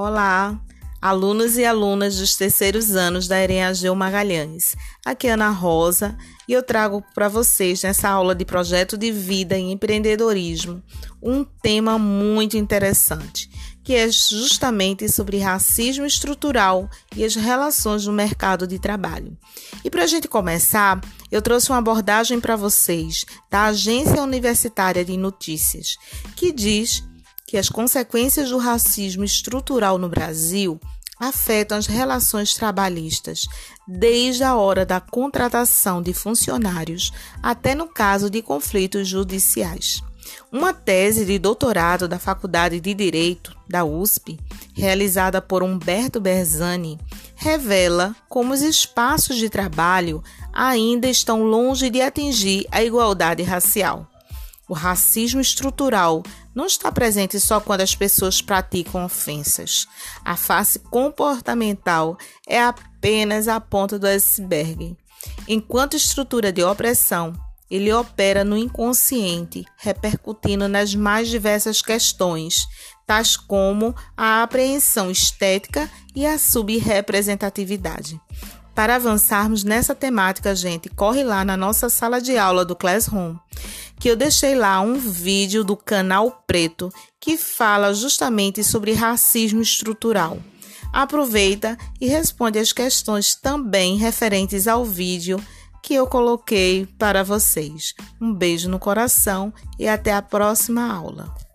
Olá, alunos e alunas dos terceiros anos da Erenageu Magalhães. Aqui é Ana Rosa e eu trago para vocês nessa aula de projeto de vida e empreendedorismo um tema muito interessante, que é justamente sobre racismo estrutural e as relações no mercado de trabalho. E para a gente começar, eu trouxe uma abordagem para vocês da Agência Universitária de Notícias, que diz que as consequências do racismo estrutural no Brasil afetam as relações trabalhistas, desde a hora da contratação de funcionários até no caso de conflitos judiciais. Uma tese de doutorado da Faculdade de Direito da USP, realizada por Humberto Berzani, revela como os espaços de trabalho ainda estão longe de atingir a igualdade racial. O racismo estrutural não está presente só quando as pessoas praticam ofensas. A face comportamental é apenas a ponta do iceberg. Enquanto estrutura de opressão, ele opera no inconsciente, repercutindo nas mais diversas questões, tais como a apreensão estética e a subrepresentatividade. Para avançarmos nessa temática, gente, corre lá na nossa sala de aula do Classroom, que eu deixei lá um vídeo do canal Preto que fala justamente sobre racismo estrutural. Aproveita e responde as questões também referentes ao vídeo que eu coloquei para vocês. Um beijo no coração e até a próxima aula.